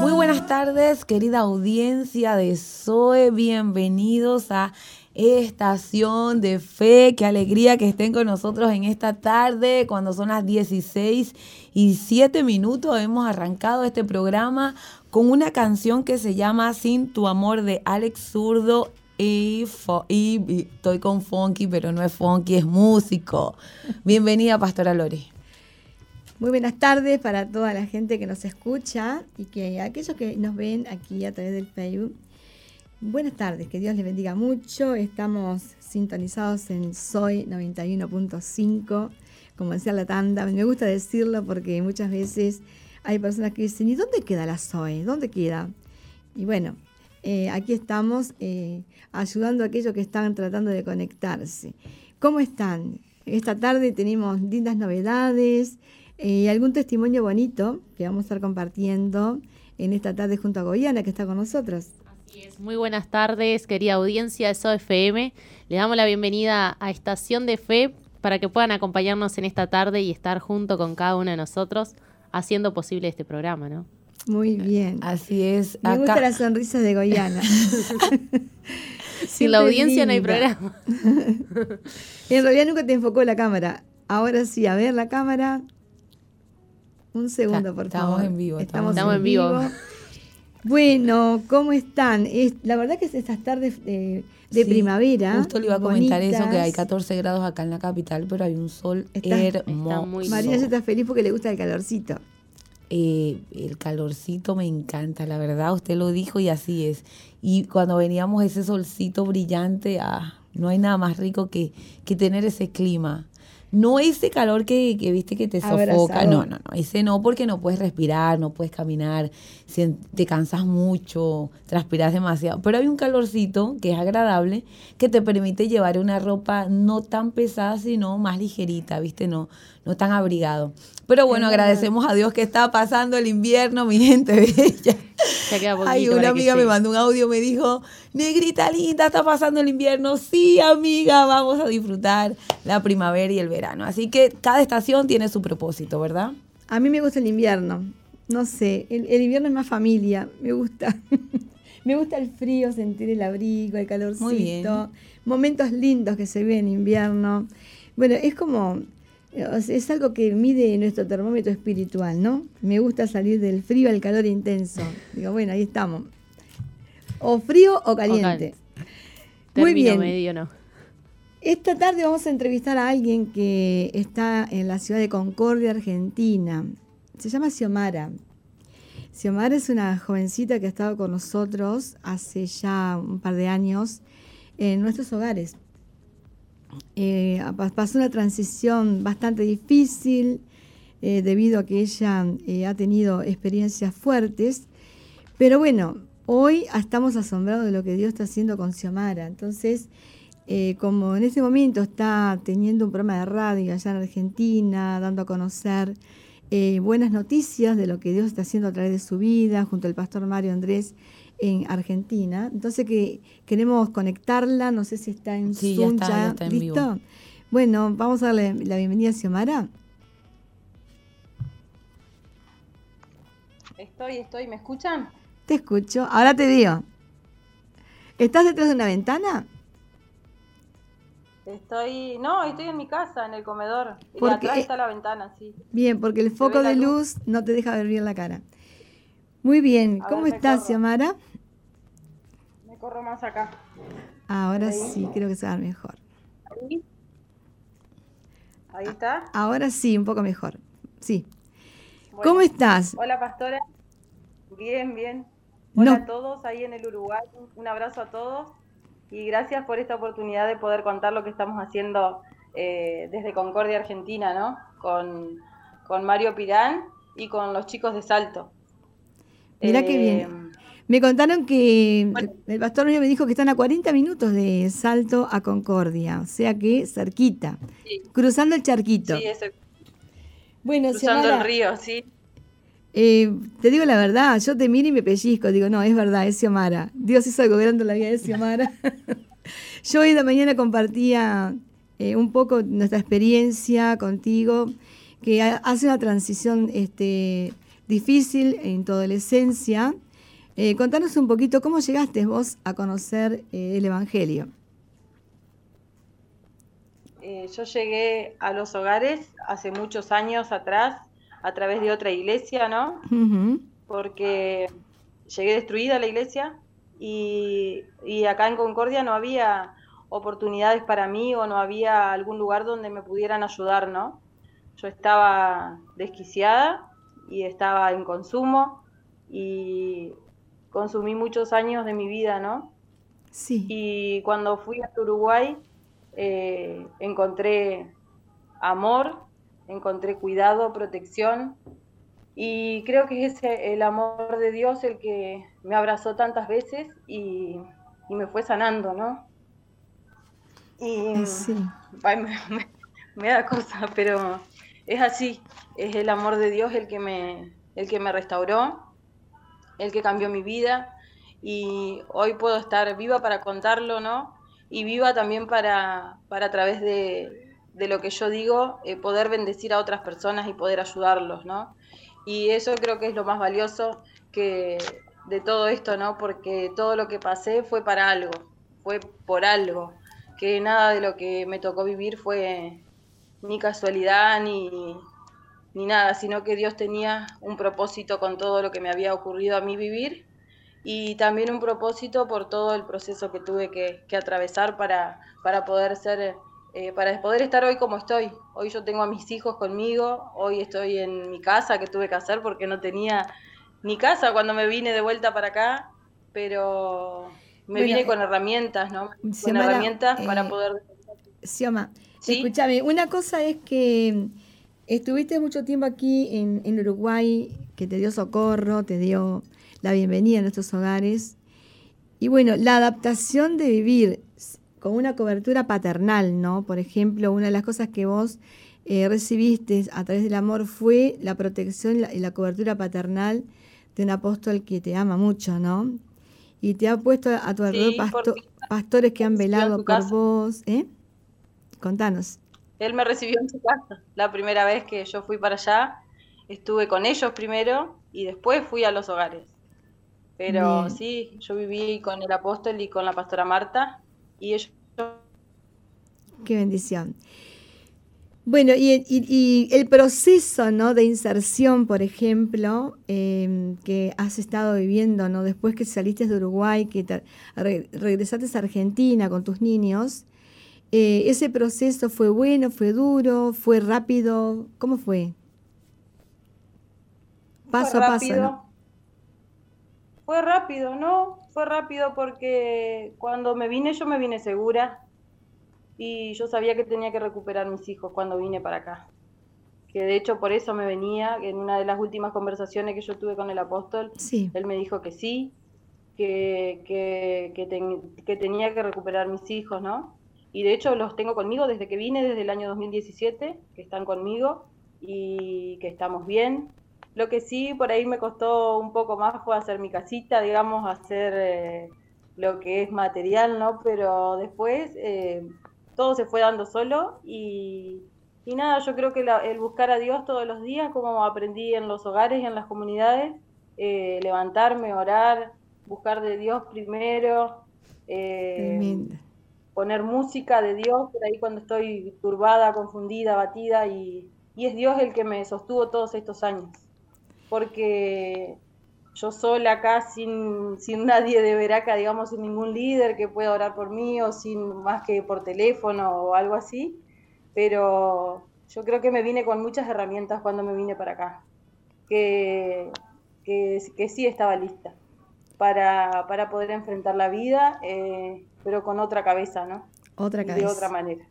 Muy buenas tardes, querida audiencia de Zoe. Bienvenidos a Estación de Fe. Qué alegría que estén con nosotros en esta tarde, cuando son las 16 y 7 minutos. Hemos arrancado este programa con una canción que se llama Sin tu amor de Alex Zurdo. Y, estoy con funky, pero no es funky, es músico. Bienvenida, Pastora Lore. Muy buenas tardes para toda la gente que nos escucha y que aquellos que nos ven aquí a través del Facebook. Buenas tardes, que Dios les bendiga mucho. Estamos sintonizados en Soy 91.5, como decía la tanda. Me gusta decirlo porque muchas veces hay personas que dicen, ¿y dónde queda la Soy? ¿Dónde queda? Y bueno, eh, aquí estamos eh, ayudando a aquellos que están tratando de conectarse. ¿Cómo están? Esta tarde tenemos lindas novedades y algún testimonio bonito que vamos a estar compartiendo en esta tarde junto a Goyana, que está con nosotros. Así es. Muy buenas tardes, querida audiencia de SOFM. Le damos la bienvenida a Estación de Fe para que puedan acompañarnos en esta tarde y estar junto con cada uno de nosotros haciendo posible este programa, ¿no? Muy bien. Así es. Me gusta la sonrisa de Goyana. Sin la audiencia no hay programa. en realidad nunca te enfocó la cámara. Ahora sí, a ver la cámara. Un segundo, por favor. Estamos en vivo. Estamos, en vivo. Bueno, ¿cómo están? Es, la verdad que es estas tardes de, primavera. Justo le iba a comentar eso, que hay 14 grados acá en la capital, pero hay un sol hermoso. María ya está feliz porque le gusta el calorcito. Eh, el calorcito me encanta, la verdad, usted lo dijo y así es. Y cuando veníamos ese solcito brillante, ah, no hay nada más rico que, que tener ese clima. No ese calor que, viste que te sofoca, no, no, no, ese no porque no puedes respirar, no puedes caminar, te cansas mucho, transpiras demasiado, pero hay un calorcito que es agradable que te permite llevar una ropa no tan pesada, sino más ligerita, viste, no, no tan abrigado. Pero bueno, agradecemos a Dios que está pasando el invierno, mi gente bella. Ay, una amiga me mandó un audio, me dijo, negrita linda, está pasando el invierno. Sí, amiga, vamos a disfrutar la primavera y el verano. Así que cada estación tiene su propósito, ¿verdad? A mí me gusta el invierno. No sé, el, invierno es más familia, me gusta. me gusta el frío, sentir el abrigo, el calorcito. Momentos lindos que se ven en invierno. Bueno, es como es algo que mide nuestro termómetro espiritual, ¿no? Me gusta salir del frío al calor intenso. Digo, bueno, ahí estamos. O frío o caliente. Muy bien. Medio, no. Esta tarde vamos a entrevistar a alguien que está en la ciudad de Concordia, Argentina. Se llama Xiomara. Xiomara es una jovencita que ha estado con nosotros hace ya un par de años en nuestros hogares. Eh, pasó una transición bastante difícil eh, debido a que ella eh, ha tenido experiencias fuertes, pero bueno, hoy estamos asombrados de lo que Dios está haciendo con Xiomara. Entonces, como en este momento está teniendo un programa de radio allá en Argentina, dando a conocer buenas noticias de lo que Dios está haciendo a través de su vida, junto al pastor Mario Andrés en Argentina. Entonces que queremos conectarla, no sé si está en sí, Zoom ya, está, ¿listo? Bueno, vamos a darle la bienvenida a Xiomara. Estoy, estoy, ¿me escuchan? Te escucho, ahora te digo. ¿Estás detrás de una ventana? Estoy, no, estoy en mi casa, en el comedor. y atrás está la ventana, sí. Bien, porque el foco de luz? no te deja ver bien la cara. Muy bien, ¿cómo estás, Xiomara? Me corro más acá. Ahora sí, creo que se va mejor. ¿Ahí? ¿Ahí está? Ahora sí, un poco mejor. Sí. ¿Cómo estás? Hola, pastora. Bien, bien. Hola a todos ahí en el Uruguay. Un abrazo a todos y gracias por esta oportunidad de poder contar lo que estamos haciendo eh, desde Concordia, Argentina, ¿no? Con, con Mario Pirán y con los chicos de Salto. Mira qué bien. Eh, me contaron que el pastor me dijo que están a 40 minutos de Salto a Concordia, o sea que cerquita, cruzando el charquito. Sí, eso. Bueno, cruzando el río, sí. Eh, te digo la verdad, yo te miro y me pellizco, digo, no, es verdad, es Xiomara. Dios hizo algo grande en la vida de Xiomara. yo hoy de mañana compartía eh, un poco nuestra experiencia contigo, que hace una transición este, difícil en tu adolescencia. Eh, contanos un poquito cómo llegaste vos a conocer eh, el Evangelio. Eh, yo llegué a los hogares hace muchos años atrás a través de otra iglesia, ¿no? Porque llegué destruida la iglesia y, y, acá en Concordia no había oportunidades para mí o no había algún lugar donde me pudieran ayudar, ¿no? Yo estaba desquiciada y estaba en consumo y consumí muchos años de mi vida, ¿no? Sí. Y cuando fui a Uruguay eh, encontré amor, encontré cuidado, protección y creo que es el amor de Dios el que me abrazó tantas veces y, me fue sanando, ¿no? Y sí. me, da cosa, pero es así, es el amor de Dios el que me, el que me restauró, el que cambió mi vida y hoy puedo estar viva para contarlo, ¿no? y viva también para, para a través de, de, lo que yo digo, eh, poder bendecir a otras personas y poder ayudarlos, ¿no? Y eso creo que es lo más valioso que de todo esto, ¿no? Porque todo lo que pasé fue para algo, fue por algo, que nada de lo que me tocó vivir fue ni casualidad ni, ni nada, sino que Dios tenía un propósito con todo lo que me había ocurrido a mí vivir y también un propósito por todo el proceso que tuve que, atravesar para, para poder ser, eh, para poder estar hoy como estoy. Hoy yo tengo a mis hijos conmigo, hoy estoy en mi casa que tuve que hacer porque no tenía ni casa cuando me vine de vuelta para acá, pero me vine con herramientas, ¿no? con herramientas para eh, poder... Sioma, escúchame, una cosa es que estuviste mucho tiempo aquí en, en Uruguay, que te dio socorro, te dio la bienvenida a nuestros hogares. Y bueno, la adaptación de vivir con una cobertura paternal, ¿no? Por ejemplo, una de las cosas que vos eh, recibiste a través del amor fue la protección y la, cobertura paternal de un apóstol que te ama mucho, ¿no? Y te ha puesto a tu alrededor pastores que han velado por vos, ¿eh? Contanos. Él me recibió en su casa. La primera vez que yo fui para allá, estuve con ellos primero y después fui a los hogares. Pero sí, yo viví con el apóstol y con la pastora Marta y ellos... Qué bendición. Bueno, y, el proceso ¿no? de inserción, por ejemplo, em, que has estado viviendo, ¿no? después que saliste de Uruguay, que regresaste a Argentina con tus niños, eh, ¿ese proceso fue bueno, fue duro, fue rápido? ¿Cómo fue? Paso a paso. Fue rápido, ¿no? Fue rápido porque cuando me vine yo me vine segura y yo sabía que tenía que recuperar mis hijos cuando vine para acá. Que de hecho por eso me venía, en una de las últimas conversaciones que yo tuve con el apóstol, él me dijo que sí, que, que, que, tenía que recuperar mis hijos, ¿no? Y de hecho los tengo conmigo desde que vine, desde el año 2017, que están conmigo y que estamos bien, lo que sí por ahí me costó un poco más fue hacer mi casita, digamos, hacer eh, lo que es material, ¿no? Pero después eh, todo se fue dando solo y, nada, yo creo que el buscar a Dios todos los días, como aprendí en los hogares y en las comunidades, eh, levantarme, orar, buscar de Dios primero, poner música de Dios por ahí cuando estoy turbada, confundida, batida y, y es Dios el que me sostuvo todos estos años. Porque yo sola acá sin, sin nadie de Veraca, digamos, sin ningún líder que pueda orar por mí o sin más que por teléfono o algo así, pero yo creo que me vine con muchas herramientas cuando me vine para acá, que, que, sí estaba lista para, para, poder enfrentar la vida, eh, pero con otra cabeza, ¿no? Otra cabeza. De otra manera.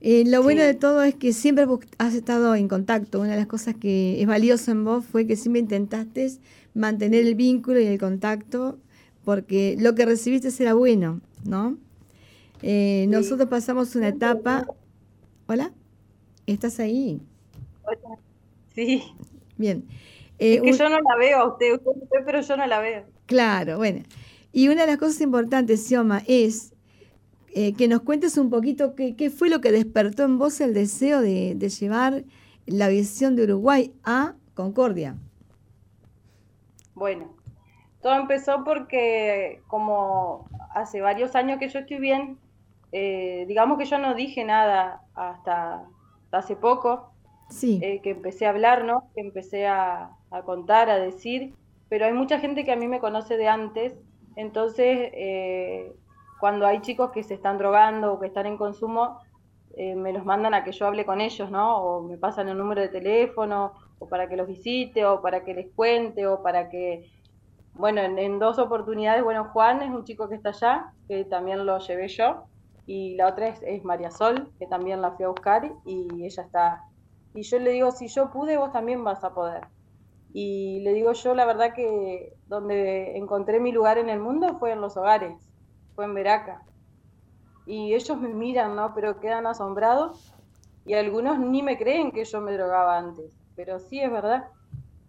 Eh, lo bueno de todo es que siempre has estado en contacto. Una de las cosas que es valioso en vos fue que siempre intentaste mantener el vínculo y el contacto, porque lo que recibiste era bueno, ¿no? Eh, nosotros pasamos una etapa. ¿Hola? ¿Estás ahí? Sí. Bien. es que eh, yo no la veo a usted, usted, pero yo no la veo. Claro, bueno. Y una de las cosas importantes, Sioma, es eh, que nos cuentes un poquito qué, fue lo que despertó en vos el deseo de, llevar la visión de Uruguay a Concordia. Bueno, todo empezó porque como hace varios años que yo estoy bien, eh, digamos que yo no dije nada hasta, hace poco, sí. Eh, que empecé a hablar, ¿no? Que empecé a, contar, a decir, pero hay mucha gente que a mí me conoce de antes, entonces eh, cuando hay chicos que se están drogando o que están en consumo, me los mandan a que yo hable con ellos, ¿no? O me pasan el número de teléfono, o para que los visite, o para que les cuente, o para que bueno, en, dos oportunidades, bueno, Juan es un chico que está allá, que también lo llevé yo, y la otra es, María Sol, que también la fui a buscar y ella está. Y yo le digo, si yo pude, vos también vas a poder. Y le digo yo, la verdad que donde encontré mi lugar en el mundo fue en los hogares, fue en Veraca. Y ellos me miran, ¿no? Pero quedan asombrados y algunos ni me creen que yo me drogaba antes, pero sí es verdad.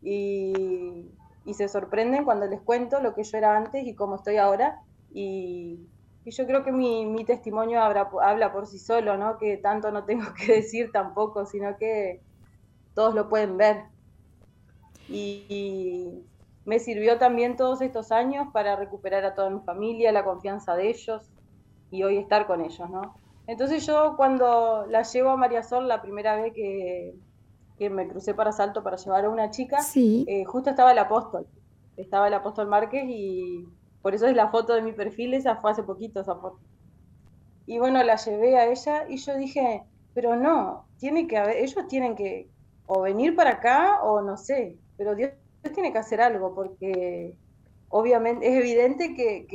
Y, y se sorprenden cuando les cuento lo que yo era antes y cómo estoy ahora. Y, yo creo que mi, mi testimonio habla, habla, por sí solo, ¿no? Que tanto no tengo que decir tampoco, sino que todos lo pueden ver. Y, me sirvió también todos estos años para recuperar a toda mi familia, la confianza de ellos y hoy estar con ellos, ¿no? Entonces yo cuando la llevo a María Sol la primera vez que, que me crucé para Salto para llevar a una chica, eh, justo estaba el apóstol, estaba el apóstol Márquez y por eso es la foto de mi perfil, esa fue hace poquito esa foto. Y bueno, la llevé a ella y yo dije, pero no, tiene que haber, ellos tienen que o venir para acá o no sé, pero Dios, tiene que hacer algo porque obviamente es evidente que,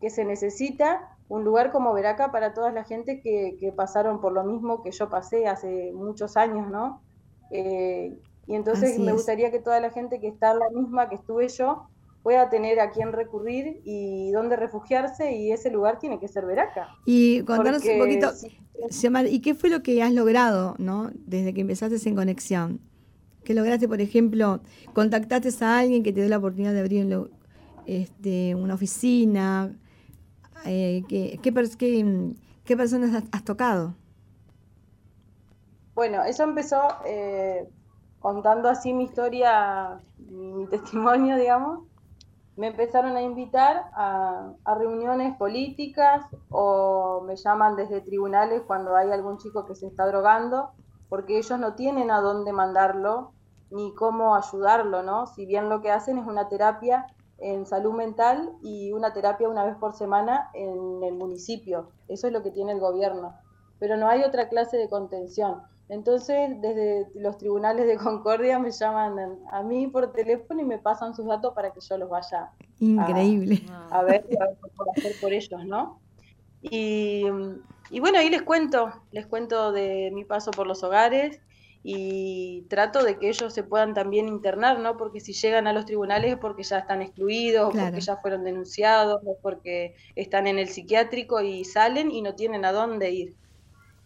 que, se necesita un lugar como Veraca para toda la gente que, que, pasaron por lo mismo que yo pasé hace muchos años, ¿no? Eh, y entonces me gustaría que toda la gente que está en la misma que estuve yo pueda tener a quién recurrir y dónde refugiarse y ese lugar tiene que ser Veraca. Y contanos un poquito, ¿y qué fue lo que has logrado ¿no? desde que empezaste en conexión? ¿Qué lograste, por ejemplo, contactaste a alguien que te dio la oportunidad de abrir este, una oficina? Eh, ¿qué, qué, personas has tocado? Bueno, eso empezó eh, contando así mi historia, mi testimonio, digamos. Me empezaron a invitar a, reuniones políticas o me llaman desde tribunales cuando hay algún chico que se está drogando, porque ellos no tienen a dónde mandarlo ni cómo ayudarlo, ¿no? Si bien lo que hacen es una terapia en salud mental y una terapia una vez por semana en el municipio. Eso es lo que tiene el gobierno. Pero no hay otra clase de contención. Entonces, desde los tribunales de Concordia me llaman a mí por teléfono y me pasan sus datos para que yo los vaya Increíble. A, ver y a ver qué puedo hacer por ellos, ¿no? Y, bueno, ahí les cuento, les cuento de mi paso por los hogares y trato de que ellos se puedan también internar, ¿no? Porque si llegan a los tribunales es porque ya están excluidos, porque ya fueron denunciados, o porque están en el psiquiátrico y salen y no tienen a dónde ir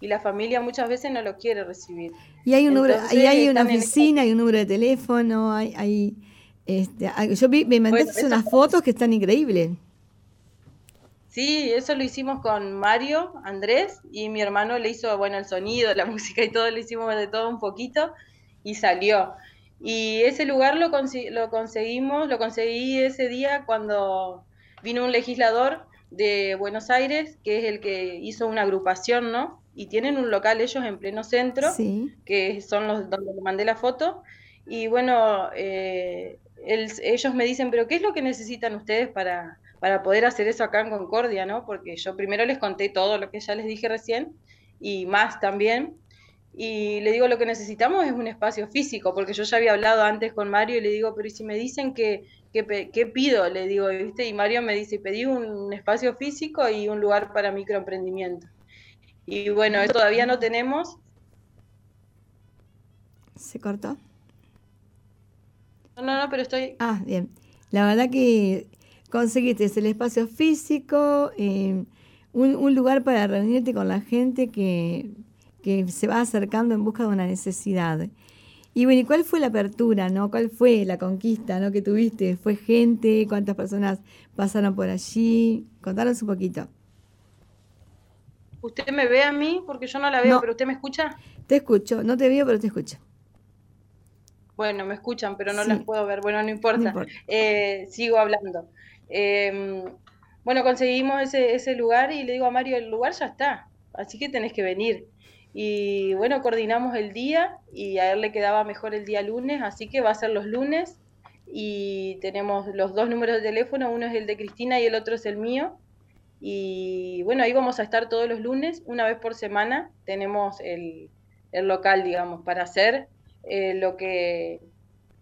y la familia muchas veces no lo quiere recibir. Y hay un número, y hay una oficina, hay un número de teléfono, hay, hay este, yo vi, me mandaste unas fotos que están increíbles. Sí, eso lo hicimos con Mario, Andrés, y mi hermano le hizo, bueno, el sonido, la música y todo, le hicimos de todo un poquito y salió. Y ese lugar lo, lo conseguimos, lo conseguí ese día cuando vino un legislador de Buenos Aires, que es el que hizo una agrupación, ¿no? y tienen un local ellos en pleno centro, que son los donde le mandé la foto. Y bueno, eh, ellos me dicen, pero ¿qué es lo que necesitan ustedes para, para poder hacer eso acá en Concordia? ¿no? Porque yo primero les conté todo lo que ya les dije recién y más también. Y le digo, lo que necesitamos es un espacio físico, porque yo ya había hablado antes con Mario y le digo, pero ¿y si me dicen que, ¿qué pido? Le digo, ¿viste? Y Mario me dice, pedí un espacio físico y un lugar para microemprendimiento. Y bueno, todavía no tenemos. ¿Se cortó? No, no, no, pero estoy... Ah, bien. La verdad que conseguiste el espacio físico, eh, un, lugar para reunirte con la gente que, que, se va acercando en busca de una necesidad. Y bueno, ¿y cuál fue la apertura, no? ¿Cuál fue la conquista, no, que tuviste? ¿Fue gente? ¿Cuántas personas pasaron por allí? Contanos un poquito. ¿Usted me ve a mí? Porque yo no la veo, pero ¿usted me escucha? Te escucho, no te veo, pero te escucho. Bueno, me escuchan, pero no las puedo ver. Bueno, no importa. Eh, sigo hablando. Em, bueno, conseguimos ese, ese lugar y le digo a Mario, el lugar ya está, así que tenés que venir. Y bueno, coordinamos el día y a él le quedaba mejor el día lunes, así que va a ser los lunes y tenemos los dos números de teléfono, uno es el de Cristina y el otro es el mío. Y bueno, ahí vamos a estar todos los lunes, una vez por semana, tenemos el, el local, digamos, para hacer eh, lo, que,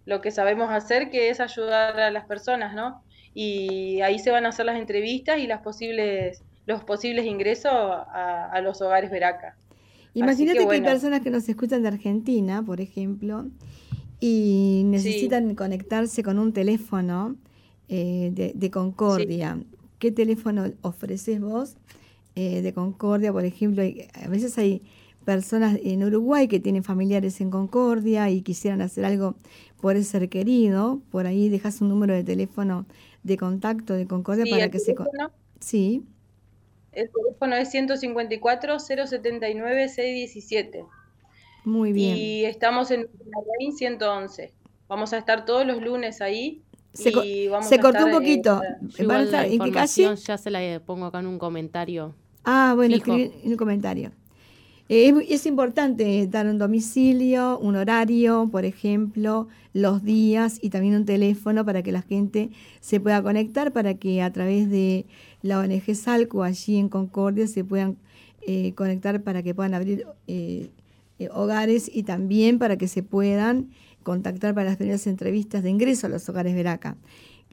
lo que sabemos hacer, que es ayudar a las personas, ¿no? Y ahí se van a hacer las entrevistas y las posibles, los posibles ingresos a, los hogares Veraca. Imagínate que, hay personas que nos escuchan de Argentina, por ejemplo, y necesitan conectarse con un teléfono eh, de, Concordia. ¿Qué teléfono ofreces vos eh, de Concordia? Por ejemplo, a veces hay personas en Uruguay que tienen familiares en Concordia y quisieran hacer algo por ese ser querido, por ahí dejas un número de teléfono de contacto de Concordia para que se... Sí. El teléfono es 154-079-617. Muy bien. Y estamos en la 111. Vamos a estar todos los lunes ahí. Se, se cortó un poquito. ¿En qué calle? Ya se la pongo acá en un comentario. Ah, bueno, escribí en un comentario. Eh, es, importante dar un domicilio, un horario, por ejemplo, los días y también un teléfono para que la gente se pueda conectar, para que a través de la ONG Salco allí en Concordia se puedan eh, conectar para que puedan abrir eh, hogares y también para que se puedan contactar para las primeras entrevistas de ingreso a los hogares Veraca.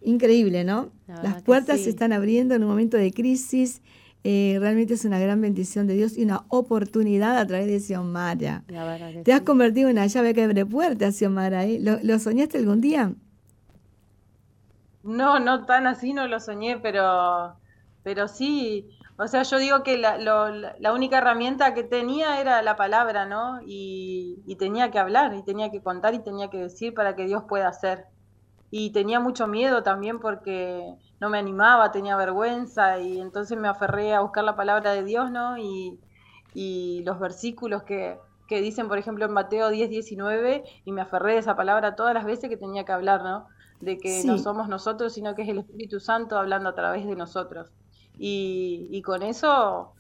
Increíble, ¿no? las puertas se están abriendo en un momento de crisis eh, realmente es una gran bendición de Dios y una oportunidad a través de Xiomara. Te has convertido en una llave que abre puertas, Xiomara. ¿eh? ¿Lo, soñaste algún día? No, no tan así, no lo soñé, pero, pero sí. O sea, yo digo que la, la única herramienta que tenía era la palabra, ¿no? Y, y tenía que hablar, y tenía que contar, y tenía que decir para que Dios pueda hacer. Y tenía mucho miedo también porque no me animaba, tenía vergüenza y entonces me aferré a buscar la palabra de Dios, ¿no? Y, los versículos que, dicen, por ejemplo, en Mateo 10, 19, y me aferré a esa palabra todas las veces que tenía que hablar, ¿no? De que no somos nosotros, sino que es el Espíritu Santo hablando a través de nosotros. Y, y con eso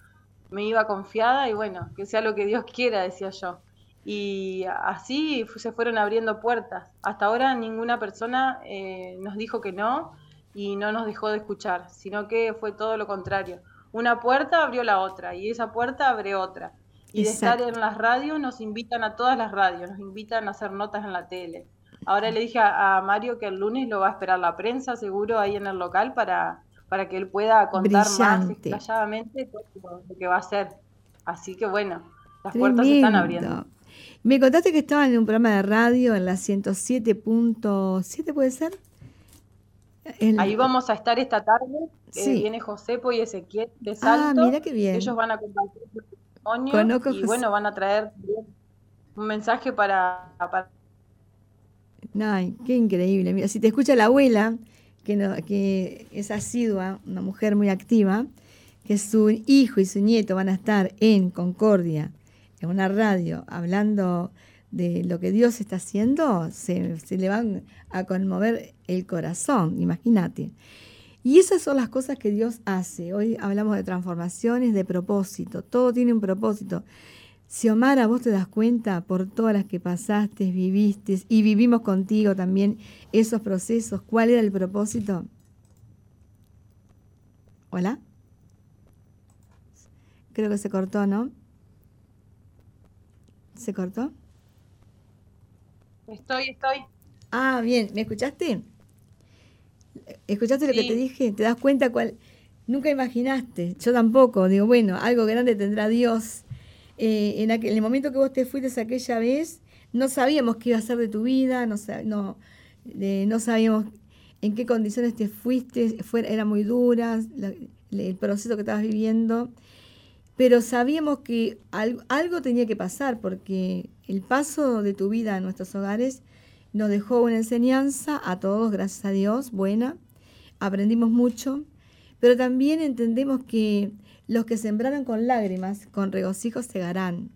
me iba confiada y bueno, que sea lo que Dios quiera, decía yo. Y así se fueron abriendo puertas. Hasta ahora ninguna persona eh, nos dijo que no, y no nos dejó de escuchar, sino que fue todo lo contrario. Una puerta abrió la otra y esa puerta abrió otra. Y de estar en las radios nos invitan a todas las radios, nos invitan a hacer notas en la tele. Ahora le dije a, Mario que el lunes lo va a esperar la prensa seguro ahí en el local para, para que él pueda contar más detalladamente todo lo que va a hacer. Así que bueno, las puertas se están abriendo. Me contaste que estaban en un programa de radio en la 107.7, ¿puede ser? Ahí vamos a estar esta tarde. viene Josepo y Ezequiel de ah, Salto. Ah, mira qué bien. Ellos van a compartir su testimonio y bueno, van a traer un mensaje para, Ay, qué increíble. Mira, si te escucha la abuela, que, que es asidua, una mujer muy activa, que su hijo y su nieto van a estar en Concordia, en una radio, hablando de lo que Dios está haciendo, se, le van a conmover el corazón, imagínate. Y esas son las cosas que Dios hace. Hoy hablamos de transformaciones, de propósito, todo tiene un propósito. Xiomara, vos te das cuenta por todas las que pasaste, viviste y vivimos contigo también esos procesos, ¿cuál era el propósito? ¿Hola? Creo que se cortó, ¿no? ¿Se cortó? Estoy, estoy. Ah, bien, ¿me escuchaste? ¿Escuchaste lo que te dije? ¿Te das cuenta cuál? Nunca imaginaste, yo tampoco. Digo, bueno, algo grande tendrá Dios. Eh, en, aquel, el momento que vos te fuiste aquella vez, no sabíamos qué iba a ser de tu vida, no, no, no sabíamos en qué condiciones te fuiste, fue, era muy dura el proceso que estabas viviendo, pero sabíamos que algo, tenía que pasar porque el paso de tu vida a nuestros hogares nos dejó una enseñanza a todos, gracias a Dios, buena. Aprendimos mucho, pero también entendemos que los que sembraron con lágrimas, con regocijo segarán.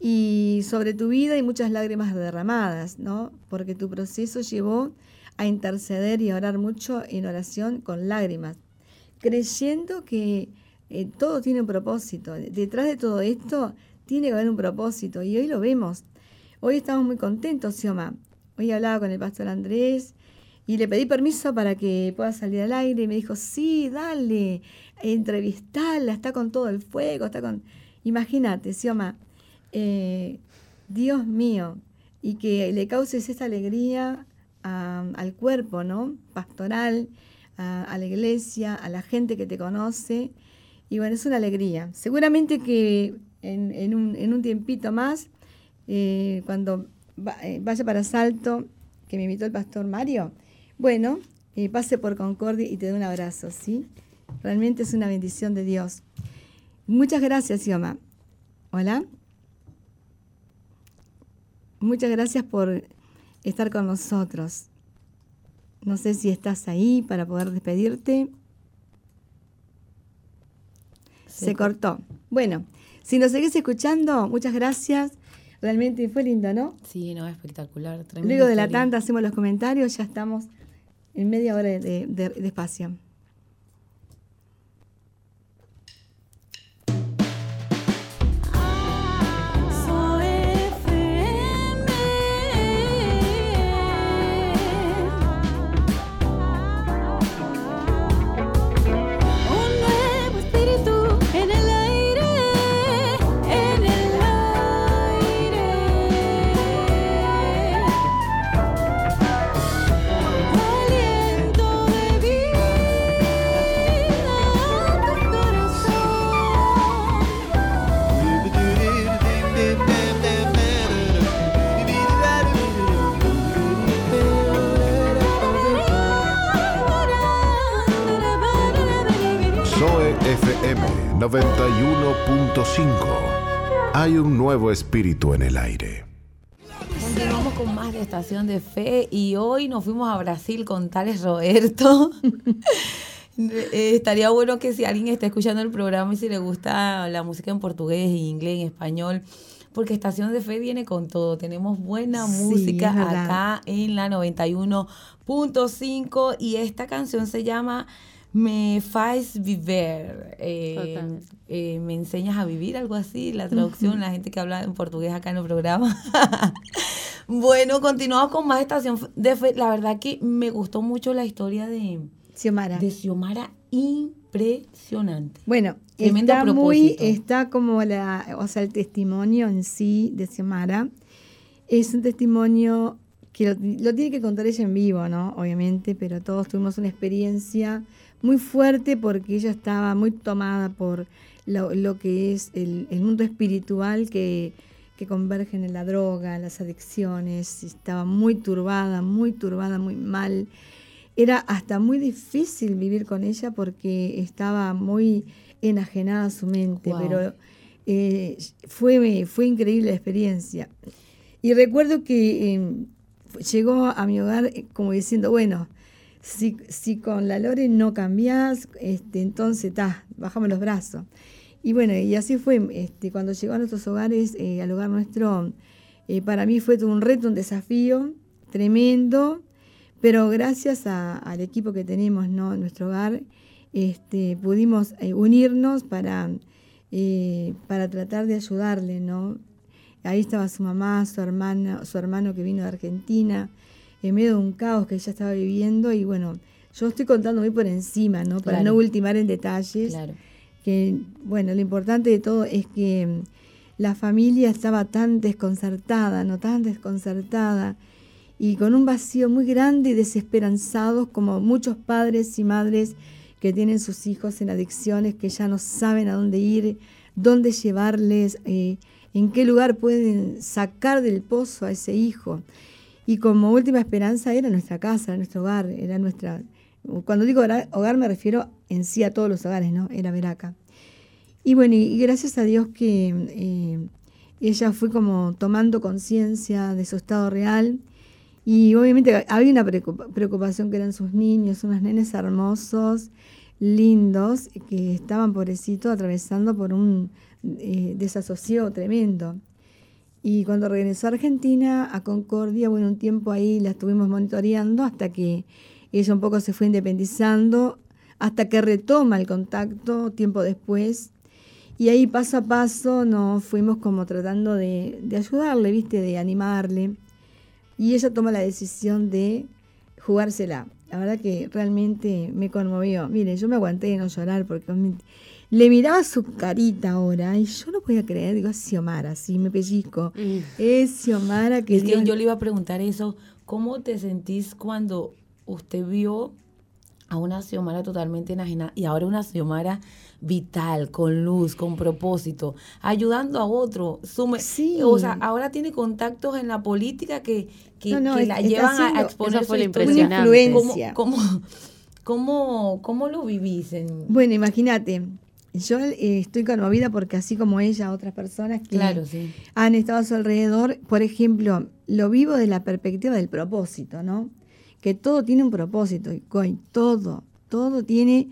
y sobre tu vida hay muchas lágrimas derramadas, ¿no? Porque tu proceso llevó a interceder y a orar mucho en oración con lágrimas, creyendo que eh, todo tiene un propósito. Detrás de todo esto tiene que haber un propósito y hoy lo vemos. Hoy estamos muy contentos, Sioma. Hoy hablaba con el pastor Andrés y le pedí permiso para que pueda salir al aire y me dijo, sí, dale, entrevistarla, está con todo el fuego, está con... Imagínate, Sioma, eh, Dios mío, y que le causes esa alegría al cuerpo, ¿no? Pastoral, a, la iglesia, a la gente que te conoce. Y bueno, es una alegría. Seguramente que en, un, tiempito más, eh, cuando eh, vaya para Salto, que me invitó el pastor Mario, bueno, eh, pase por Concordia y te doy un abrazo, ¿sí? Realmente es una bendición de Dios. Muchas gracias, Ioma. Hola. Muchas gracias por estar con nosotros. No sé si estás ahí para poder despedirte. Se, cortó. Bueno, si nos seguís escuchando, muchas gracias. Realmente fue lindo, ¿no? Sí, no, espectacular. Luego de la tanta hacemos los comentarios, ya estamos en media hora de, de, de espacio. 91.5. Hay un nuevo espíritu en el aire. Continuamos con más de Estación de Fe y hoy nos fuimos a Brasil con Tales Roberto. Eh, estaría bueno que si alguien está escuchando el programa y si le gusta la música en portugués, en inglés, en español, porque Estación de Fe viene con todo. Tenemos buena música acá en la 91.5 y esta canción se llama me faz viver, eh, eh, me enseñas a vivir, algo así, la traducción, la gente que habla en portugués acá en el programa. bueno, continuamos con más estación de fe. La verdad que me gustó mucho la historia de Xiomara. De Xiomara, impresionante. Bueno, está muy, está como la, o sea, el testimonio en sí de Xiomara. Es un testimonio que lo, lo tiene que contar ella en vivo, ¿no? Obviamente, pero todos tuvimos una experiencia muy fuerte porque ella estaba muy tomada por lo, que es el, mundo espiritual que, que, converge en la droga, las adicciones, estaba muy turbada, muy turbada, muy mal. Era hasta muy difícil vivir con ella porque estaba muy enajenada su mente, pero eh, fue, fue increíble la experiencia. Y recuerdo que em, llegó a mi hogar eh, como diciendo, bueno, si, con la Lore no cambiás, este, entonces ta, bajamos los brazos. Y bueno, y así fue, este, cuando llegó a nuestros hogares, eh, al hogar nuestro, eh, para mí fue un reto, un desafío tremendo, pero gracias al equipo que tenemos ¿no? en nuestro hogar, este, pudimos eh, unirnos para, para tratar de ayudarle, ¿no? Ahí estaba su mamá, su hermana, su hermano que vino de Argentina, en medio de un caos que ella estaba viviendo y bueno, yo estoy contando muy por encima, ¿no? Para no ultimar en detalles. Claro. Que, bueno, lo importante de todo es que mm, la familia estaba tan desconcertada, ¿no? Tan desconcertada y con un vacío muy grande y desesperanzados como muchos padres y madres que tienen sus hijos en adicciones, que ya no saben a dónde ir, dónde llevarles, eh, en qué lugar pueden sacar del pozo a ese hijo. Y como última esperanza era nuestra casa, nuestro hogar, era nuestra... Cuando digo hogar, me refiero en sí a todos los hogares, ¿no? Era Veraca. Y bueno, y, gracias a Dios que eh, ella fue como tomando conciencia de su estado real. Y obviamente había una preocupación que eran sus niños, unos nenes hermosos, lindos, que estaban pobrecitos atravesando por un eh, desasocio tremendo. Y cuando regresó a Argentina, a Concordia, bueno, un tiempo ahí la estuvimos monitoreando hasta que ella un poco se fue independizando, hasta que retoma el contacto tiempo después. Y ahí paso a paso nos fuimos como tratando de, de ayudarle, ¿viste? De animarle. Y ella toma la decisión de jugársela. La verdad que realmente me conmovió. Mire, yo me aguanté de no llorar porque le miraba su carita ahora y yo no podía creer. Digo, es Xiomara, sí, me pellizco. Mm. Es Xiomara que... Es que yo le iba a preguntar eso. ¿Cómo te sentís cuando usted vio a una Xiomara totalmente enajenada y ahora una Xiomara vital, con luz, con propósito, ayudando a otro. Sume, sí. O sea, ahora tiene contactos en la política que, que, la llevan a, exponer su influencia. ¿Cómo, cómo, cómo, lo vivís? En... Bueno, imagínate. Yo eh, estoy conmovida porque así como ella, otras personas que han estado a su alrededor, por ejemplo, lo vivo de la perspectiva del propósito, ¿no? Que todo tiene un propósito, y todo, todo tiene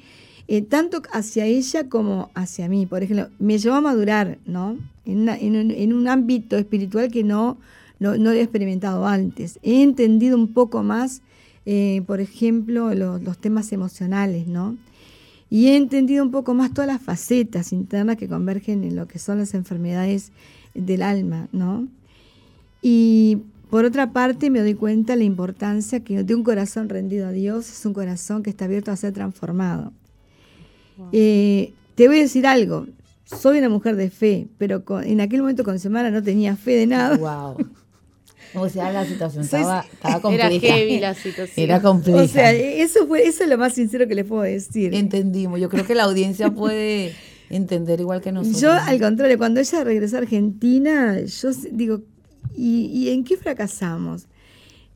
eh, tanto hacia ella como hacia mí. Por ejemplo, me llevó a madurar, ¿no? En, un, ámbito espiritual que no, no, había experimentado antes. He entendido un poco más, eh, por ejemplo, los, temas emocionales, ¿no? Y he entendido un poco más todas las facetas internas que convergen en lo que son las enfermedades del alma, ¿no? Y por otra parte, me doy cuenta de la importancia que de un corazón rendido a Dios es un corazón que está abierto a ser transformado. Eh, te voy a decir algo, soy una mujer de fe, pero en aquel momento con Semana no tenía fe de nada. Wow. O sea, la situación estaba, compleja. Era heavy la situación. Era compleja. O sea, eso, fue, eso es lo más sincero que les puedo decir. Entendimos. Yo creo que la audiencia puede entender igual que nosotros. Yo, al contrario, cuando ella regresó a Argentina, yo digo, ¿y, en qué fracasamos?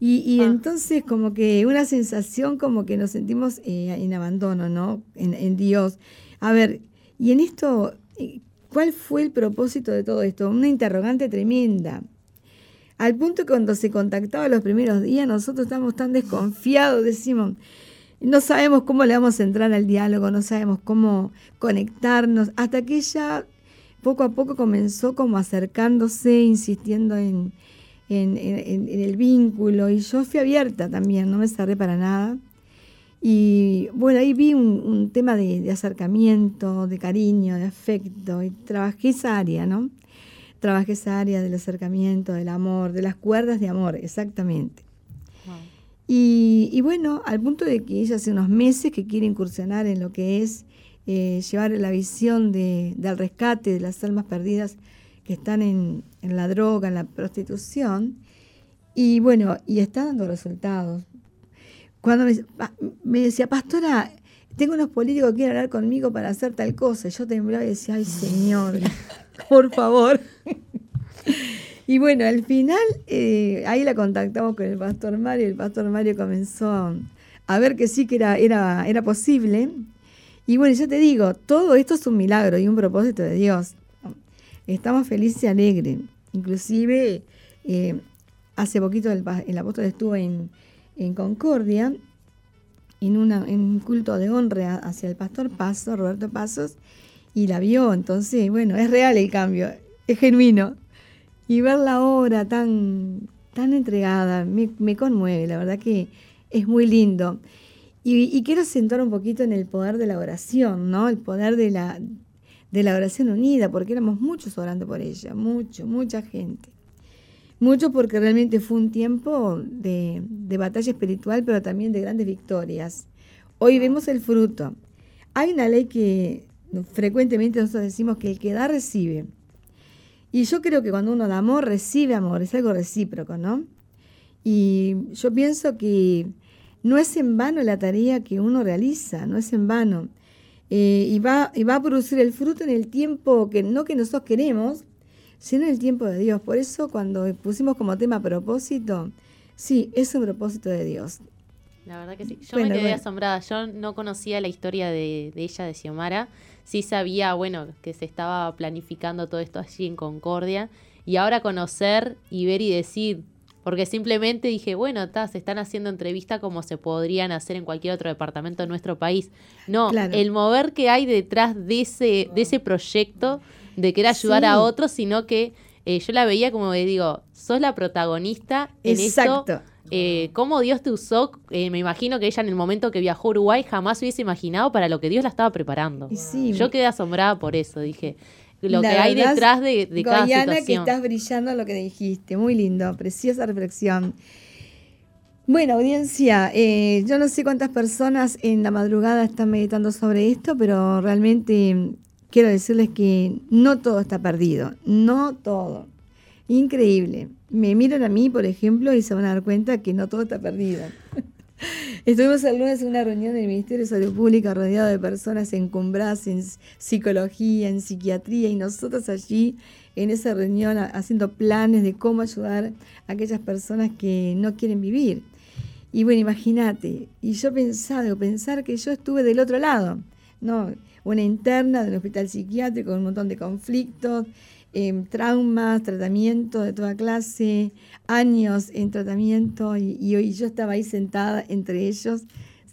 Y, ah. entonces como que una sensación como que nos sentimos eh, en abandono, ¿no? En, Dios. A ver, y en esto, eh, ¿cuál fue el propósito de todo esto? Una interrogante tremenda. Al punto que cuando se contactaba los primeros días, nosotros estamos tan desconfiados, decimos, no sabemos cómo le vamos a entrar al diálogo, no sabemos cómo conectarnos, hasta que ella poco a poco comenzó como acercándose, insistiendo en, el vínculo y yo fui abierta también, no me cerré para nada. Y bueno, ahí vi un, tema de, acercamiento, de cariño, de afecto y trabajé esa área, ¿no? Trabajé esa área del acercamiento, del amor, de las cuerdas de amor, exactamente. Y, bueno, al punto de que ella hace unos meses que quiere incursionar en lo que es eh, llevar la visión de, del rescate de las almas perdidas que están en, la droga, en la prostitución, y bueno, y está dando resultados. Cuando me, decía, pastora, tengo unos políticos que quieren hablar conmigo para hacer tal cosa, yo temblaba y decía, ay señor, por favor. y bueno, al final eh, ahí la contactamos con el pastor Mario, el pastor Mario comenzó a ver que sí que era, era, era posible. Y bueno, yo te digo, todo esto es un milagro y un propósito de Dios estamos felices y alegres. Inclusive, eh, hace poquito el, apóstol estuvo en, Concordia, en, una, en un culto de honra hacia el pastor Paso, Roberto Pasos, y la vio. Entonces, bueno, es real el cambio, es genuino. Y verla ahora tan, tan entregada me, conmueve, la verdad que es muy lindo. Y, y, quiero centrar un poquito en el poder de la oración, ¿no? El poder de la, de la oración unida, porque éramos muchos orando por ella, mucho, mucha gente. Mucho porque realmente fue un tiempo de, batalla espiritual, pero también de grandes victorias. Hoy vemos el fruto. Hay una ley que frecuentemente nosotros decimos que el que da recibe. Y yo creo que cuando uno da amor, recibe amor, es algo recíproco, ¿no? Y yo pienso que no es en vano la tarea que uno realiza, no es en vano. Eh, y, va, y va a producir el fruto en el tiempo que no que nosotros queremos, sino en el tiempo de Dios. Por eso cuando pusimos como tema propósito, sí, es un propósito de Dios. La verdad que sí. Yo me quedé asombrada. Yo no conocía la historia de, de, ella, de Xiomara. Sí sabía, bueno, que se estaba planificando todo esto allí en Concordia. Y ahora conocer y ver y decir, porque simplemente dije, bueno, se están haciendo entrevistas como se podrían hacer en cualquier otro departamento de nuestro país. No, el mover que hay detrás de ese, de ese proyecto de querer ayudar a otros, sino que eh, yo la veía como digo, sos la protagonista en Exacto. Eh, cómo Dios te usó, eh, me imagino que ella en el momento que viajó a Uruguay jamás hubiese imaginado para lo que Dios la estaba preparando. Yo quedé asombrada por eso, dije, lo que hay detrás de, de cada situación. que estás brillando lo que dijiste, muy lindo, preciosa reflexión. Bueno, audiencia, eh, yo no sé cuántas personas en la madrugada están meditando sobre esto, pero realmente quiero decirles que no todo está perdido, no todo. Increíble. Me miran a mí, por ejemplo, y se van a dar cuenta que no todo está perdido. Estuvimos el lunes en una reunión del Ministerio de Salud Pública rodeado de personas encumbradas en psicología, en psiquiatría, y nosotros allí en esa reunión haciendo planes de cómo ayudar a aquellas personas que no quieren vivir. Y bueno, imagínate, y yo pensaba, pensar que yo estuve del otro lado, ¿no? Una interna del hospital psiquiátrico con un montón de conflictos, eh, traumas, tratamientos de toda clase, años en tratamiento, y, y hoy yo estaba ahí sentada entre ellos,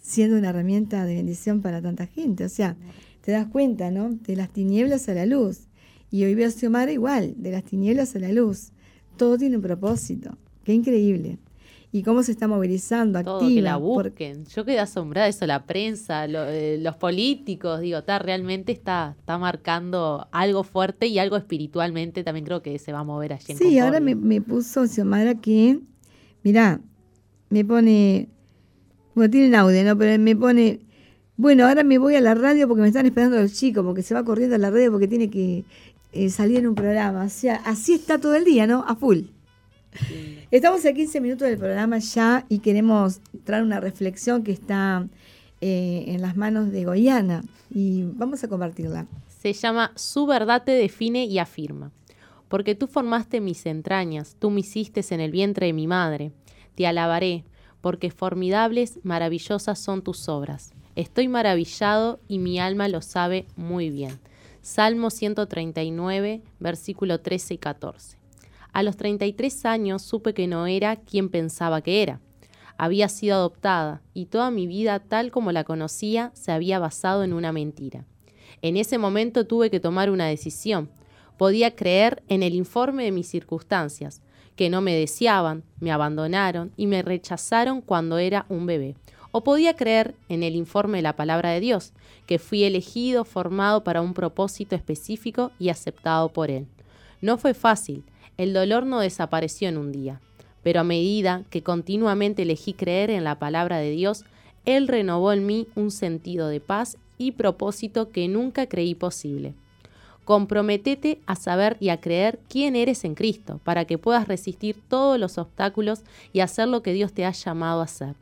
siendo una herramienta de bendición para tanta gente. O sea, te das cuenta, ¿no? De las tinieblas a la luz. Y hoy veo a Xiomara igual, de las tinieblas a la luz. Todo tiene un propósito. Qué increíble y cómo se está movilizando, Todo activa. que la busquen. Yo quedé asombrada de eso, la prensa, eh, los políticos, digo, está, realmente está, está marcando algo fuerte y algo espiritualmente también creo que se va a mover allí en Sí, ahora me, me, puso Xiomara que, mirá, me pone, bueno, tiene audio, ¿no? Pero me pone, bueno, ahora me voy a la radio porque me están esperando los chicos, porque se va corriendo a la radio porque tiene que eh, salir en un programa. O sea, así está todo el día, ¿no? A full. Estamos a 15 minutos del programa ya y queremos traer una reflexión que está eh, en las manos de Goyana y vamos a compartirla. Se llama Su verdad te define y afirma. Porque tú formaste mis entrañas, tú me hiciste en el vientre de mi madre. Te alabaré, porque formidables, maravillosas son tus obras. Estoy maravillado y mi alma lo sabe muy bien. Salmo 139, versículo 13 y 14. A los 33 años supe que no era quien pensaba que era. Había sido adoptada y toda mi vida tal como la conocía se había basado en una mentira. En ese momento tuve que tomar una decisión. Podía creer en el informe de mis circunstancias, que no me deseaban, me abandonaron y me rechazaron cuando era un bebé. O podía creer en el informe de la palabra de Dios, que fui elegido, formado para un propósito específico y aceptado por Él. No fue fácil, el dolor no desapareció en un día, pero a medida que continuamente elegí creer en la palabra de Dios, Él renovó en mí un sentido de paz y propósito que nunca creí posible. Comprometete a saber y a creer quién eres en Cristo, para que puedas resistir todos los obstáculos y hacer lo que Dios te ha llamado a hacer.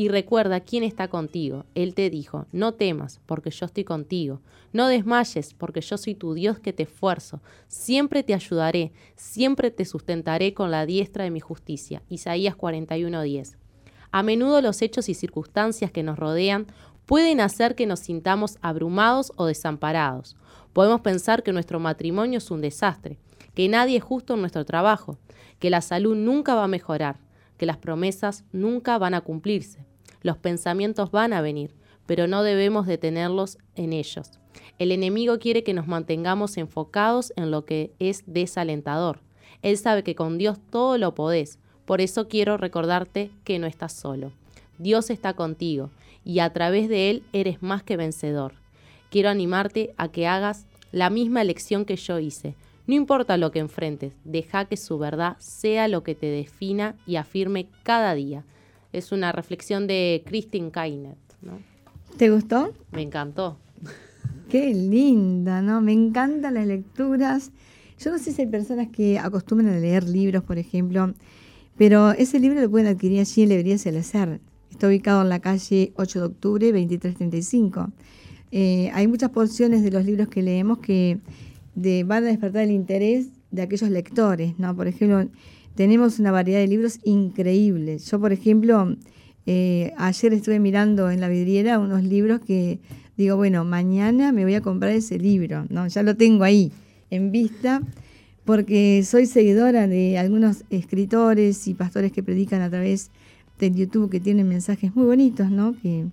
Y recuerda quién está contigo. Él te dijo, no temas, porque yo estoy contigo. No desmayes, porque yo soy tu Dios que te esfuerzo. Siempre te ayudaré, siempre te sustentaré con la diestra de mi justicia. Isaías 41:10. A menudo los hechos y circunstancias que nos rodean pueden hacer que nos sintamos abrumados o desamparados. Podemos pensar que nuestro matrimonio es un desastre, que nadie es justo en nuestro trabajo, que la salud nunca va a mejorar, que las promesas nunca van a cumplirse. Los pensamientos van a venir, pero no debemos detenerlos en ellos. El enemigo quiere que nos mantengamos enfocados en lo que es desalentador. Él sabe que con Dios todo lo podés. Por eso quiero recordarte que no estás solo. Dios está contigo y a través de Él eres más que vencedor. Quiero animarte a que hagas la misma elección que yo hice. No importa lo que enfrentes, deja que su verdad sea lo que te defina y afirme cada día es una reflexión de Christine Kainet. ¿no? ¿Te gustó? Me encantó. Qué linda, ¿no? Me encantan las lecturas. Yo no sé si hay personas que acostumbran a leer libros, por ejemplo, pero ese libro lo pueden adquirir allí en Librería Celazar. Está ubicado en la calle 8 de octubre, 2335. Eh, hay muchas porciones de los libros que leemos que van a despertar el interés de aquellos lectores, ¿no? Por ejemplo, tenemos una variedad de libros increíbles. Yo, por ejemplo, eh, ayer estuve mirando en la vidriera unos libros que digo, bueno, mañana me voy a comprar ese libro, ¿no? Ya lo tengo ahí en vista porque soy seguidora de algunos escritores y pastores que predican a través de YouTube que tienen mensajes muy bonitos, ¿no? Que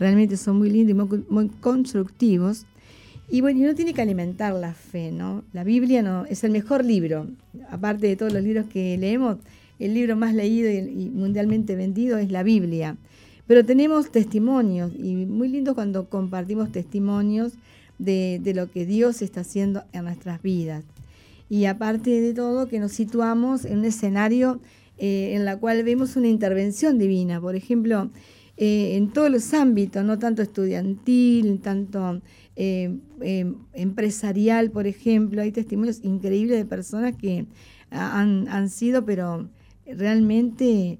realmente son muy lindos y muy constructivos. Y bueno, y uno tiene que alimentar la fe, ¿no? La Biblia no es el mejor libro, aparte de todos los libros que leemos, el libro más leído y, mundialmente vendido es la Biblia. Pero tenemos testimonios y muy lindo cuando compartimos testimonios de, de lo que Dios está haciendo en nuestras vidas. Y aparte de todo, que nos situamos en un escenario eh, en la cual vemos una intervención divina, por ejemplo, eh, en todos los ámbitos, no tanto estudiantil, tanto eh, empresarial, por ejemplo, hay testimonios increíbles de personas que han, sido, pero realmente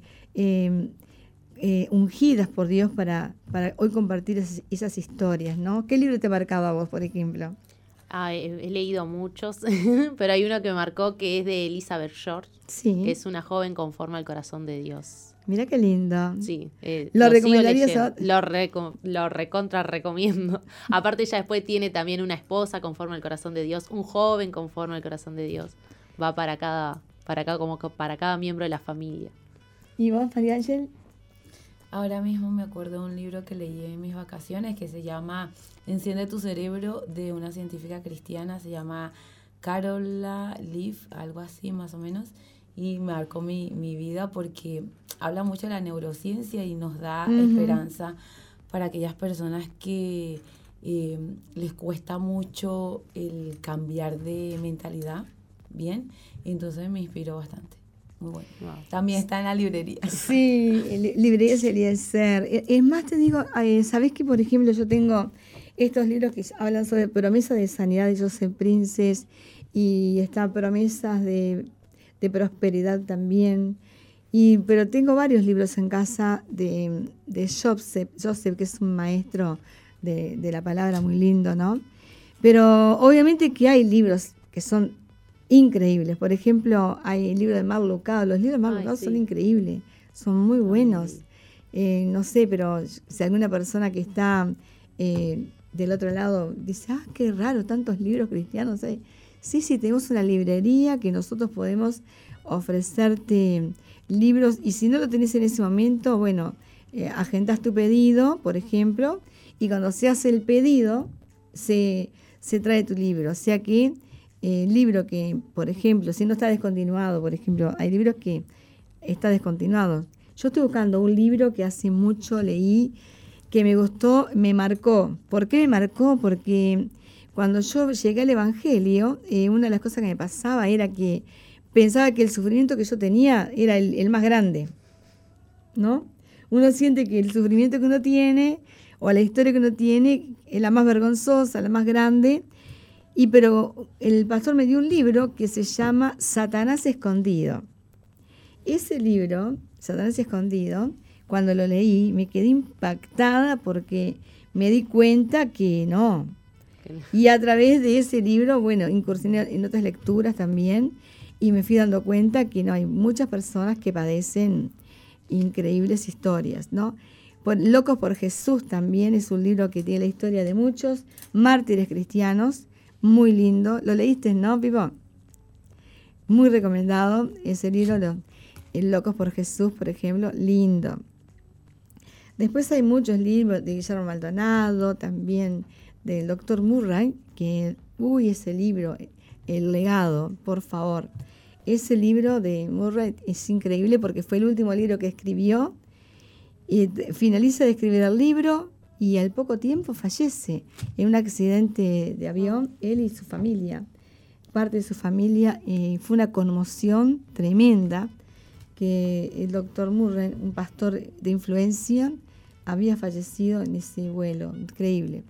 ungidas por Dios para, para hoy compartir esas, historias, ¿no? ¿Qué libro te marcaba a vos, por ejemplo? Ah, he, leído muchos, pero hay uno que me marcó que es de Elizabeth George, que es una joven conforme al corazón de Dios. Mira qué lindo. Sí. Eh, ¿Lo, recomendarías? Lo, lo recontra recomiendo. Aparte ella después tiene también una esposa conforme al corazón de Dios, un joven conforme al corazón de Dios. Va para cada, para cada, como para cada miembro de la familia. ¿Y vos, María Ángel? Ahora mismo me acuerdo de un libro que leí en mis vacaciones que se llama Enciende tu cerebro de una científica cristiana, se llama Carola Leaf, algo así más o menos, y marcó mi, vida porque habla mucho de la neurociencia y nos da esperanza para aquellas personas que eh, les cuesta mucho el cambiar de mentalidad, ¿bien? Entonces me inspiró bastante. También está en la librería. Sí, librería sería ser. E, es más, te digo, eh, ¿sabés que, por ejemplo, yo tengo estos libros que hablan sobre promesas de sanidad de Joseph Princes y están promesas de, prosperidad también? Y, pero tengo varios libros en casa de, de Joseph, Joseph, que es un maestro de, de la palabra muy lindo, ¿no? Pero obviamente que hay libros que son increíbles. Por ejemplo, hay el libro de Mar Los libros de Mar son increíbles, son muy buenos. Eh, no sé, pero si alguna persona que está eh, del otro lado dice, ah, qué raro, tantos libros cristianos Sí, sí, tenemos una librería que nosotros podemos ofrecerte libros y si no lo tenés en ese momento, bueno, eh, agendas tu pedido, por ejemplo, y cuando se hace el pedido, se, se trae tu libro. O sea que el libro que, por ejemplo, si no está descontinuado, por ejemplo, hay libros que está descontinuado. Yo estoy buscando un libro que hace mucho leí, que me gustó, me marcó. ¿Por qué me marcó? Porque cuando yo llegué al Evangelio, eh, una de las cosas que me pasaba era que pensaba que el sufrimiento que yo tenía era el, el más grande. ¿No? Uno siente que el sufrimiento que uno tiene o la historia que uno tiene es la más vergonzosa, la más grande, y pero el pastor me dio un libro que se llama Satanás escondido. Ese libro, Satanás escondido, cuando lo leí me quedé impactada porque me di cuenta que no. Y a través de ese libro, bueno, incursioné en otras lecturas también y me fui dando cuenta que no hay muchas personas que padecen increíbles historias, ¿no? Locos por Jesús también es un libro que tiene la historia de muchos mártires cristianos muy lindo. ¿Lo leíste, no, Pipo? Muy recomendado ese libro, El Locos por Jesús, por ejemplo, lindo. Después hay muchos libros de Guillermo Maldonado, también del doctor Murray, que, uy, ese libro, El legado, por favor. Ese libro de Murray es increíble porque fue el último libro que escribió y finaliza de escribir el libro y al poco tiempo fallece en un accidente de avión, él y su familia. Parte de su familia fue una conmoción tremenda que el doctor Murray, un pastor de influencia, había fallecido en ese vuelo, increíble.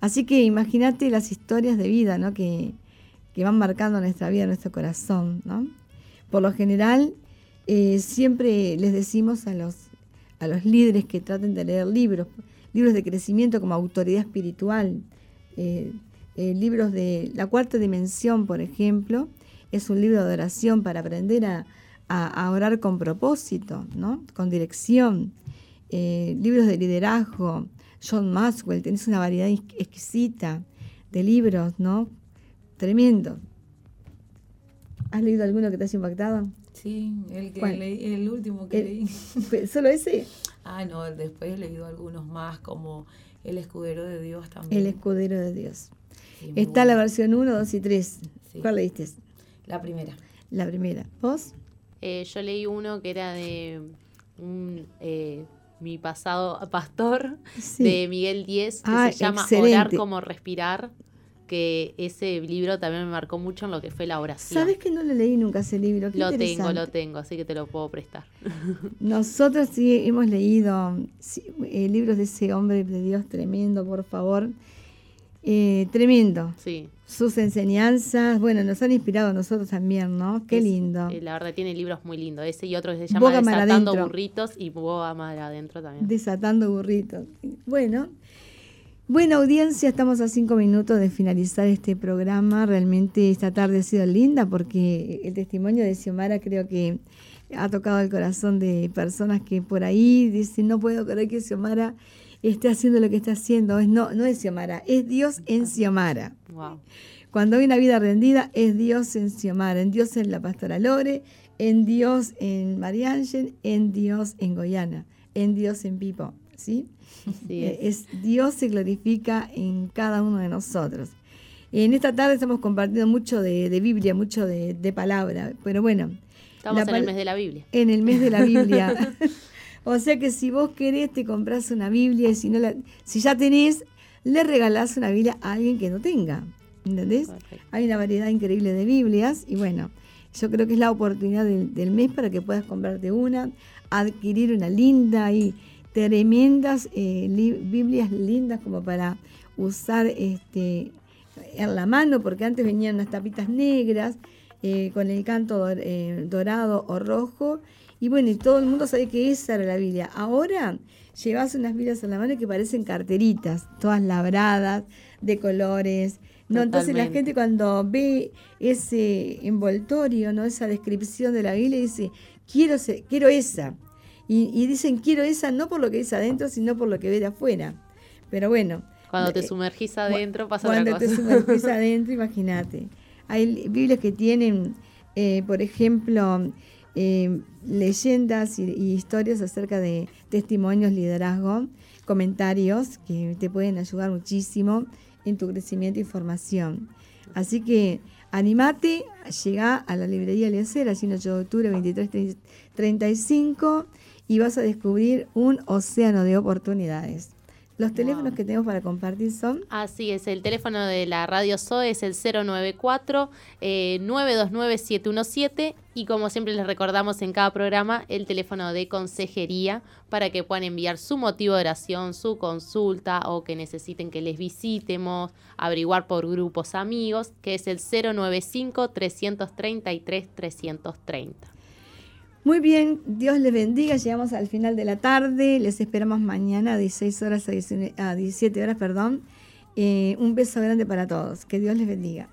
Así que imagínate las historias de vida ¿no? que, van marcando nuestra vida, nuestro corazón. ¿no? Por lo general, eh, siempre les decimos a los, a los líderes que traten de leer libros, libros de crecimiento como autoridad espiritual, eh, eh, libros de la cuarta dimensión, por ejemplo, es un libro de oración para aprender a, orar con propósito, ¿no? con dirección. Libros de liderazgo, John Maxwell, tenés una variedad exquisita de libros, ¿no? Tremendo. ¿Has leído alguno que te haya impactado? Sí, el, que leí, el último que leí. ¿Solo ese? Ah, no, después he leído algunos más, como El Escudero de Dios también. El Escudero de Dios. Está la versión 1, 2 y 3. ¿Cuál leíste? La primera. La primera. ¿Vos? Eh, yo leí uno que era de un, eh, mi pasado pastor, de Miguel Díez, que ah, se llama Orar como respirar que ese libro también me marcó mucho en lo que fue la oración. ¿Sabes que no lo leí nunca ese libro? lo tengo, lo tengo, así que te lo puedo prestar. Nosotros sí hemos leído eh, libros de ese hombre de Dios tremendo, por favor. Eh, tremendo. Sí. Sus enseñanzas, bueno, nos han inspirado a nosotros también, ¿no? Qué lindo. Eh, la verdad tiene libros muy lindos. Ese y otro que se llama Desatando Burritos y Boga Mar Adentro también. Desatando Burritos. Bueno, Buena audiencia, estamos a cinco minutos de finalizar este programa. Realmente esta tarde ha sido linda porque el testimonio de Xiomara creo que ha tocado el corazón de personas que por ahí dicen, no puedo creer que Xiomara esté haciendo lo que está haciendo. Es, no, no es Xiomara, es Dios en Xiomara. Cuando hay una vida rendida, es Dios en Xiomara, en Dios en la Pastora Lore, en Dios en María Ángel, en Dios en Goyana, en Dios en Pipo. ¿sí? Eh, es. Dios se glorifica en cada uno de nosotros. En esta tarde estamos compartiendo mucho de, Biblia, mucho de, palabra, pero bueno. Estamos en el mes de la Biblia. En el mes de la Biblia. o sea que si vos querés, te compras una Biblia y si, no la, si ya tenés, le regalás una Biblia a alguien que no tenga. ¿Entendés? Hay una variedad increíble de Biblias y bueno, yo creo que es la oportunidad del, del mes para que puedas comprarte una, adquirir una linda y tremendas eh, Biblias lindas como para usar este, en la mano, porque antes venían unas tapitas negras eh, con el canto eh, dorado o rojo, y bueno, y todo el mundo sabe que esa era la Biblia. Ahora llevas unas Biblias en la mano que parecen carteritas, todas labradas, de colores. ¿no? Entonces la gente cuando ve ese envoltorio, ¿no? esa descripción de la Biblia, dice, quiero, quiero esa. Y, dicen, quiero esa no por lo que dice adentro, sino por lo que ve de afuera. Pero bueno. Cuando te eh, sumergís adentro pasa Cuando otra cosa. te sumergís adentro, imagínate. Hay Biblias que tienen, eh, por ejemplo, eh, leyendas y, historias acerca de testimonios, liderazgo, comentarios que te pueden ayudar muchísimo en tu crecimiento y formación. Así que animate, llega a la librería Lecer, allí en 8 de octubre 2335 y vas a descubrir un océano de oportunidades. Los teléfonos que tenemos para compartir son. Así es, el teléfono de la radio SOE es el 094-929-717 eh, y como siempre les recordamos en cada programa, el teléfono de consejería para que puedan enviar su motivo de oración, su consulta o que necesiten que les visitemos, averiguar por grupos amigos, que es el 095-333-330. Muy bien, Dios les bendiga. Llegamos al final de la tarde. Les esperamos mañana a 16 horas a 17 horas, perdón. Eh, un beso grande para todos. Que Dios les bendiga.